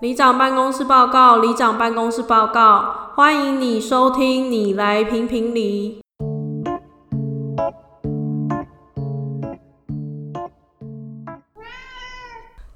里长办公室报告，里长办公室报告，欢迎你收听，你来评评理。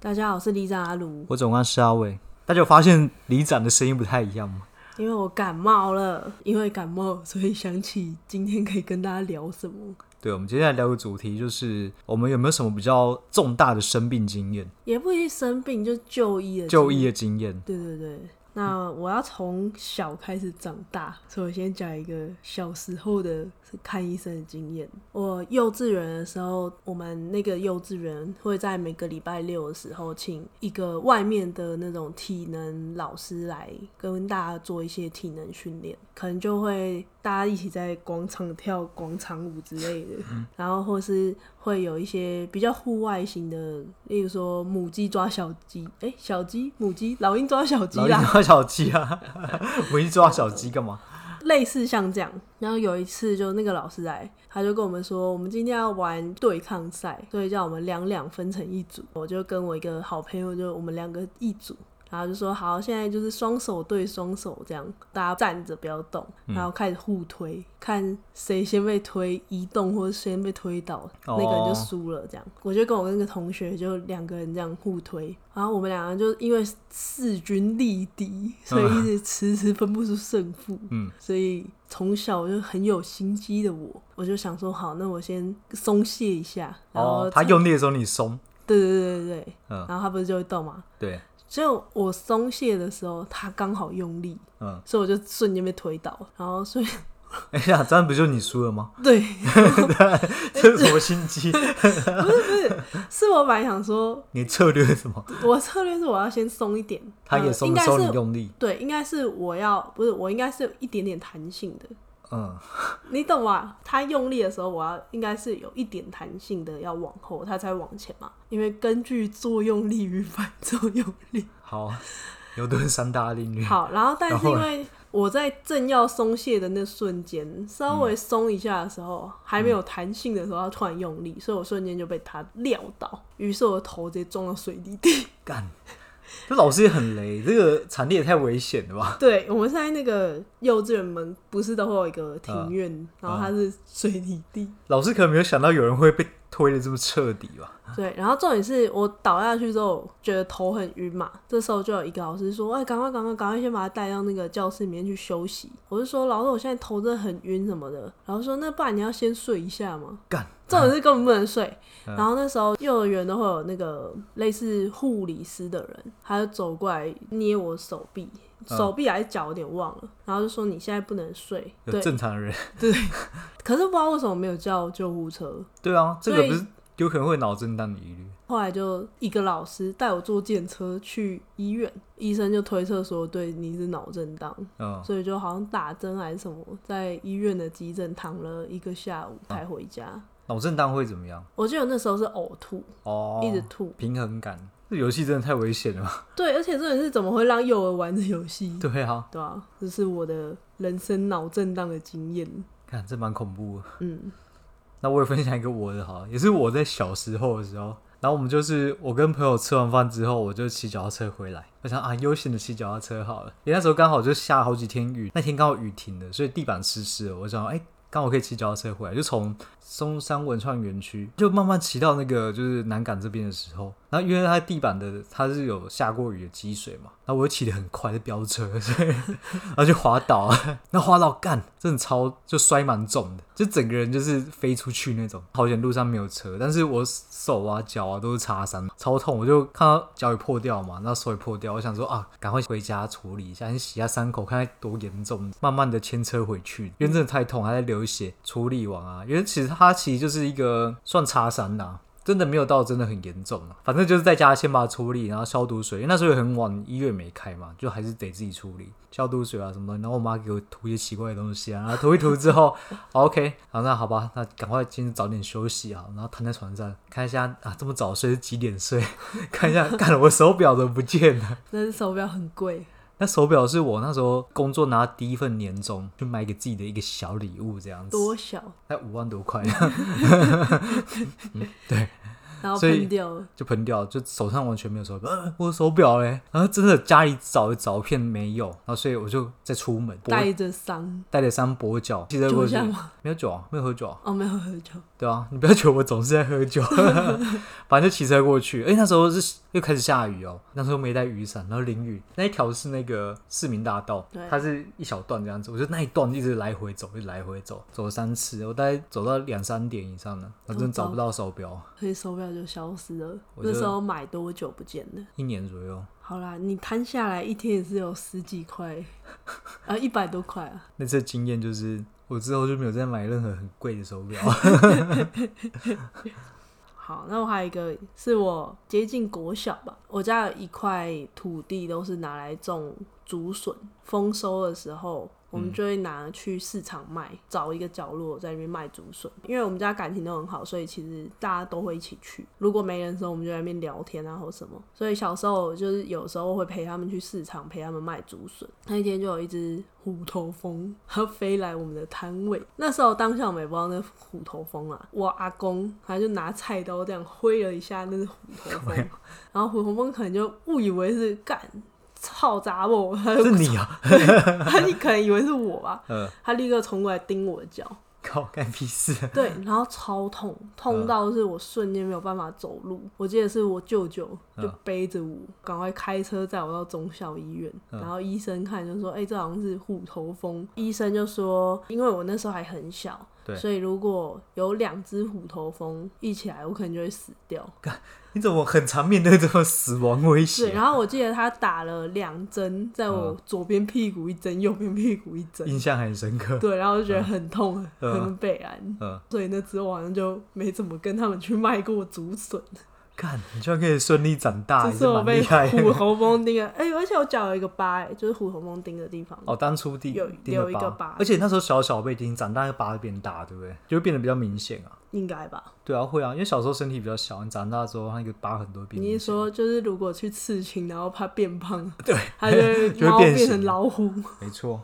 大家好，我是里长阿卢，我总干事阿伟。大家有发现里长的声音不太一样吗？因为我感冒了，因为感冒，所以想起今天可以跟大家聊什么。对，我们接下来聊个主题，就是我们有没有什么比较重大的生病经验？也不一定生病，就就医的就医的经验。对对对。那我要从小开始长大，所以我先讲一个小时候的看医生的经验。我幼稚园的时候，我们那个幼稚园会在每个礼拜六的时候，请一个外面的那种体能老师来跟大家做一些体能训练，可能就会大家一起在广场跳广场舞之类的，然后或是会有一些比较户外型的，例如说母鸡抓小鸡，哎、欸，小鸡母鸡，老鹰抓小鸡啦。抓小鸡啊，我一抓小鸡干嘛？类似像这样，然后有一次就那个老师来，他就跟我们说，我们今天要玩对抗赛，所以叫我们两两分成一组。我就跟我一个好朋友，就我们两个一组。然后就说好，现在就是双手对双手这样，大家站着不要动，然后开始互推，嗯、看谁先被推移动或者先被推倒，哦、那个人就输了。这样，我就跟我那个同学就两个人这样互推，然后我们两个就因为势均力敌，所以一直迟迟分不出胜负。嗯，所以从小就很有心机的我，我就想说好，那我先松懈一下。然后、哦、他用力的时候你松。对对对对对。嗯、然后他不是就会动吗？对。就我松懈的时候，他刚好用力，嗯，所以我就瞬间被推倒，然后所以，哎呀，这样不就你输了吗？对，这是什么心机？不是不是，是我本来想说，你策略是什么？我策略是我要先松一点，他也松的时候你用力，对，应该是我要不是我应该是有一点点弹性的。嗯，你懂吗？他用力的时候，我要应该是有一点弹性的，要往后，他才往前嘛。因为根据作用力与反作用力。好，牛顿三大定律。好，然后但是因为我在正要松懈的那瞬间，稍微松一下的时候，嗯、还没有弹性的时候，他突然用力，所以我瞬间就被他撂倒，于是我的头直接撞到水泥地。干。这老师也很雷，这个场地也太危险了吧？对，我们现在那个幼稚园门不是都会有一个庭院，嗯、然后它是水泥地。老师可能没有想到有人会被推的这么彻底吧？对，然后重点是我倒下去之后觉得头很晕嘛，这时候就有一个老师说：“哎，赶快赶快赶快先把他带到那个教室里面去休息。”我就说：“老师，我现在头真的很晕什么的。”然后说：“那不然你要先睡一下吗？”干。重点是根本不能睡，嗯、然后那时候幼儿园都会有那个类似护理师的人，他就走过来捏我手臂，嗯、手臂还是脚有点忘了，然后就说你现在不能睡。有正常人对，对，可是不知道为什么没有叫救护车。对啊，这个不是有可能会脑震荡的疑虑。后来就一个老师带我坐电车去医院，医生就推测说对你是脑震荡，嗯、所以就好像打针还是什么，在医院的急诊躺了一个下午才回家。嗯脑震荡会怎么样？我记得那时候是呕吐，哦，一直吐，平衡感。这游戏真的太危险了。对，而且这人是怎么会让幼儿玩这游戏？对啊，对啊，这是我的人生脑震荡的经验。看，这蛮恐怖的。嗯，那我也分享一个我的哈，也是我在小时候的时候，然后我们就是我跟朋友吃完饭之后，我就骑脚踏车回来，我想啊，悠闲的骑脚踏车好了。因为那时候刚好就下了好几天雨，那天刚好雨停了，所以地板湿湿的，我想哎。欸刚好可以骑脚踏车回来，就从松山文创园区就慢慢骑到那个就是南港这边的时候，然后因为它地板的它是有下过雨的积水嘛，然后我又骑得很快的飙车，所以然后就滑倒，那滑倒干真的超就摔蛮重的，就整个人就是飞出去那种。好险路上没有车，但是我手啊脚啊都是擦伤，超痛。我就看到脚也破掉嘛，那手也破掉，我想说啊，赶快回家处理一下，先洗下伤口，看看多严重，慢慢的牵车回去，因为真的太痛，还在流血。处理完啊，因为其实它其实就是一个算擦伤啦。真的没有到真的很严重啊，反正就是在家先把它处理，然后消毒水，因为那时候很晚，医院没开嘛，就还是得自己处理消毒水啊什么的。然后我妈给我涂一些奇怪的东西啊，然后涂一涂之后，OK，好，那好吧，那赶快今天早点休息啊，然后躺在床上看一下啊，这么早睡是几点睡？看一下，看了我手表都不见了，那手表很贵。那手表是我那时候工作拿第一份年终，就买给自己的一个小礼物，这样子。多小？才五万多块。对。然后喷掉了，就喷掉了，就手上完全没有手表，呃，我的手表嘞，然后真的家里找一找片没有，然后所以我就再出门，带着伤，带着伤跛脚，骑车过去，没有酒啊，没有喝酒啊，哦，没有喝酒，对啊，你不要觉得我总是在喝酒 反正就骑车过去，哎，那时候是又开始下雨哦，那时候没带雨伞，然后淋雨，那一条是那个市民大道，对，它是一小段这样子，我就那一段一直来回走，一直来回走，走了三次，我大概走到两三点以上了，我真的找不到手表，所以手表就消失了。那时候买多久不见的？一年左右。好啦，你摊下来一天也是有十几块，啊，一百多块啊。那次经验就是，我之后就没有再买任何很贵的手表。好，那我还有一个是我接近国小吧，我家有一块土地都是拿来种竹笋，丰收的时候。我们就会拿去市场卖，找一个角落在那边卖竹笋。因为我们家感情都很好，所以其实大家都会一起去。如果没人的时候，我们就在那边聊天啊，或什么。所以小时候就是有时候会陪他们去市场，陪他们卖竹笋。那一天就有一只虎头蜂，它飞来我们的摊位。那时候当下我们也不知道那虎头蜂啊，我阿公他就拿菜刀这样挥了一下，那只虎头蜂。然后虎头蜂可能就误以为是干。操杂我，他 是你啊？他你可能以为是我吧？嗯，他立刻冲过来盯我的脚，靠，干屁事！对，然后超痛，痛到是我瞬间没有办法走路。嗯、我记得是我舅舅就背着我，赶快开车载我到中校医院，嗯、然后医生看就说：“哎、欸，这好像是虎头蜂。”医生就说：“因为我那时候还很小，对所以如果有两只虎头蜂一起来，我可能就会死掉。”你怎么很常面对这种死亡威胁？对，然后我记得他打了两针，在我左边屁股一针，右边屁股一针，印象很深刻。对，然后就觉得很痛，嗯、很悲哀。嗯，所以那之后好像就没怎么跟他们去卖过竹笋。看，你居然可以顺利长大，这是我被虎头蜂叮啊。哎、欸，而且我脚有一个疤，哎，就是虎头蜂叮的地方。哦，当初第有有一个疤，而且那时候小小被叮，长大那个疤会变大，对不对？就会变得比较明显啊。应该吧？对啊，会啊，因为小时候身体比较小，你长大之后，它那个疤很多变。你是说，就是如果去刺青，然后怕变胖，对，它就会 变成老虎。没错。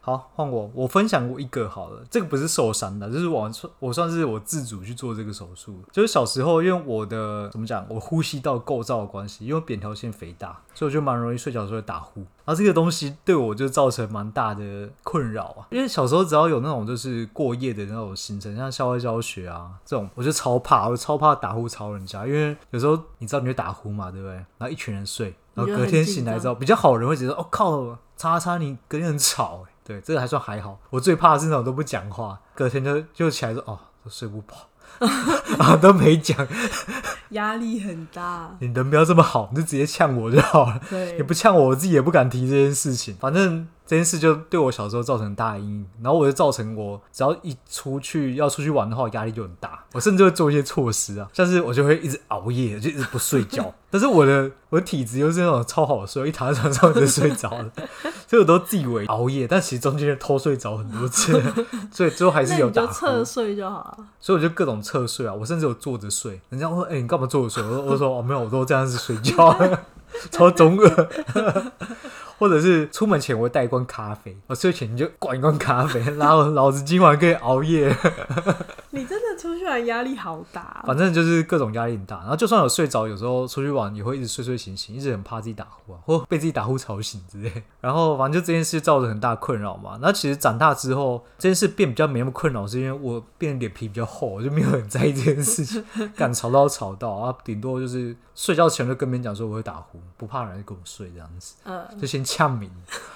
好，换我，我分享过一个好了，这个不是受伤的，就是我算我算是我自主去做这个手术。就是小时候，因为我的怎么讲，我呼吸道构造的关系，因为扁桃腺肥大，所以我就蛮容易睡觉的时候打呼。然后这个东西对我就造成蛮大的困扰啊，因为小时候只要有那种就是过夜的那种行程，像校外教学啊这种，我就超怕，我超怕打呼吵人家，因为有时候你知道你会打呼嘛，对不对？然后一群人睡，然后隔天醒来之后，比较好的人会觉得，哦靠，叉叉你隔天很吵，欸对，这个还算还好。我最怕的是那种都不讲话，隔天就就起来说哦，都睡不饱，啊都没讲，压力很大。你人不要这么好，你就直接呛我就好了。对，你不呛我，我自己也不敢提这件事情。反正。这件事就对我小时候造成很大的阴影，然后我就造成我只要一出去要出去玩的话，压力就很大。我甚至会做一些措施啊，像是我就会一直熬夜，就一直不睡觉。但是我的我的体质又是那种超好睡，一躺在床上我就睡着了，所以我都自以为熬夜，但其实中间偷睡着很多次，所以最后还是有打。就侧睡就好了。所以我就各种侧睡啊，我甚至有坐着睡。人家说：“哎、欸，你干嘛坐着睡？”我说：“我说哦，没有，我都这样子睡觉，超中二。”或者是出门前我会带一罐咖啡，我睡前你就灌一罐咖啡，然后老子今晚可以熬夜。你真的出去玩压力好大，反正就是各种压力很大。然后就算有睡着，有时候出去玩也会一直睡睡醒醒，一直很怕自己打呼啊，或被自己打呼吵醒之类。然后反正就这件事造成很大困扰嘛。那其实长大之后，这件事变比较没那么困扰，是因为我变脸皮比较厚，我就没有很在意这件事情，敢吵到吵到啊，顶多就是睡觉前就跟别人讲说我会打呼，不怕人跟我睡这样子，呃，就先。呛名，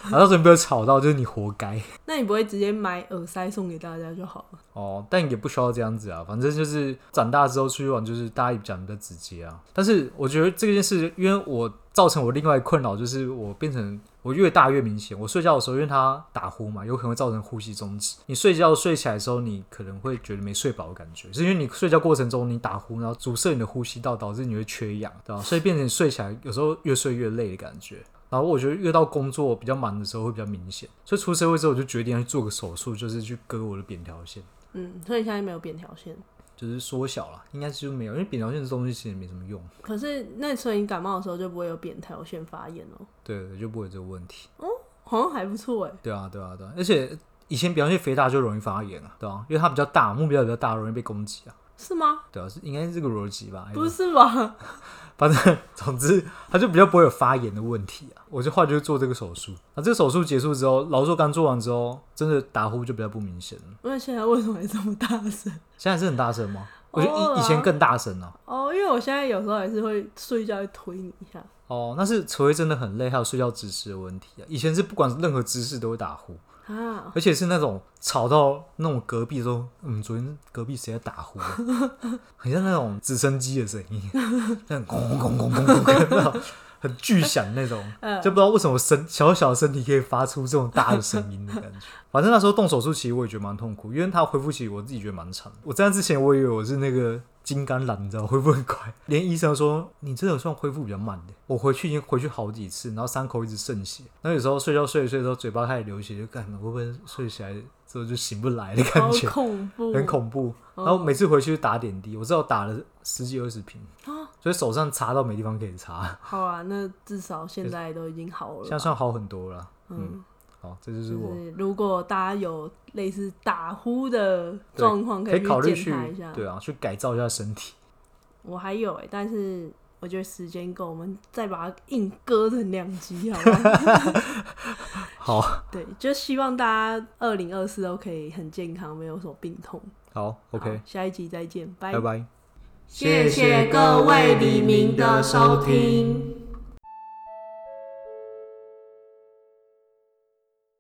然后到时候被我吵到，就是你活该。那你不会直接买耳塞送给大家就好了？哦，但也不需要这样子啊。反正就是长大之后出去玩，就是大家讲的直接啊。但是我觉得这件事，因为我造成我另外困扰，就是我变成我越大越明显。我睡觉的时候，因为他打呼嘛，有可能会造成呼吸中止。你睡觉睡起来的时候，你可能会觉得没睡饱的感觉，是因为你睡觉过程中你打呼，然后阻塞你的呼吸道，导致你会缺氧，对吧？所以变成你睡起来有时候越睡越累的感觉。然后我觉得越到工作比较忙的时候会比较明显，所以出社会之后我就决定要去做个手术，就是去割我的扁桃腺。嗯，所以现在没有扁桃腺，就是缩小了，应该是没有，因为扁桃腺这东西其实没什么用。可是那所以你感冒的时候就不会有扁桃腺发炎哦？对，就不会有这个问题。哦，好像还不错哎。对啊，对啊，对啊，而且以前扁桃腺肥大就容易发炎啊，对啊，因为它比较大，目标比较大，容易被攻击啊。是吗？对啊，是应该是这个逻辑吧？不是吧？反正 总之，他就比较不会有发炎的问题啊。我就后来就做这个手术。那这个手术结束之后，劳作刚做完之后，真的打呼就比较不明显了。那现在为什么还这么大声？现在是很大声吗？我觉得以以前更大声啊。哦，因为我现在有时候还是会睡觉会推你一下。哦，那是除非真的很累，还有睡觉姿势的问题啊。以前是不管任何姿势都会打呼。啊！而且是那种吵到那种隔壁说，嗯，昨天隔壁谁在打呼？很像那种直升机的声音，那种轰轰轰轰轰轰很巨响那种，就不知道为什么身小小的身体可以发出这种大的声音的感觉。反正那时候动手术，其实我也觉得蛮痛苦，因为他恢复期我自己觉得蛮长。我在那之前，我以为我是那个。金刚狼，你知道恢复很快，连医生说你真的算恢复比较慢的。我回去已经回去好几次，然后伤口一直渗血。那有时候睡觉睡一睡的时候，嘴巴开始流血，就干了，会不会睡起来之后就醒不来的感觉？恐怖，很恐怖。然后每次回去打点滴，我知道打了十几二十瓶，所以手上擦到没地方可以擦。好啊，那至少现在都已经好了，现在算好很多了。嗯。嗯好，这就是我。就是如果大家有类似打呼的状况，可以考虑去检查一下。对啊，去改造一下身体。我还有哎、欸，但是我觉得时间够，我们再把它硬割成两集，好吗？好。对，就希望大家二零二四都可以很健康，没有什么病痛。好，OK，好，下一集再见，拜拜拜。谢谢各位黎明的收听。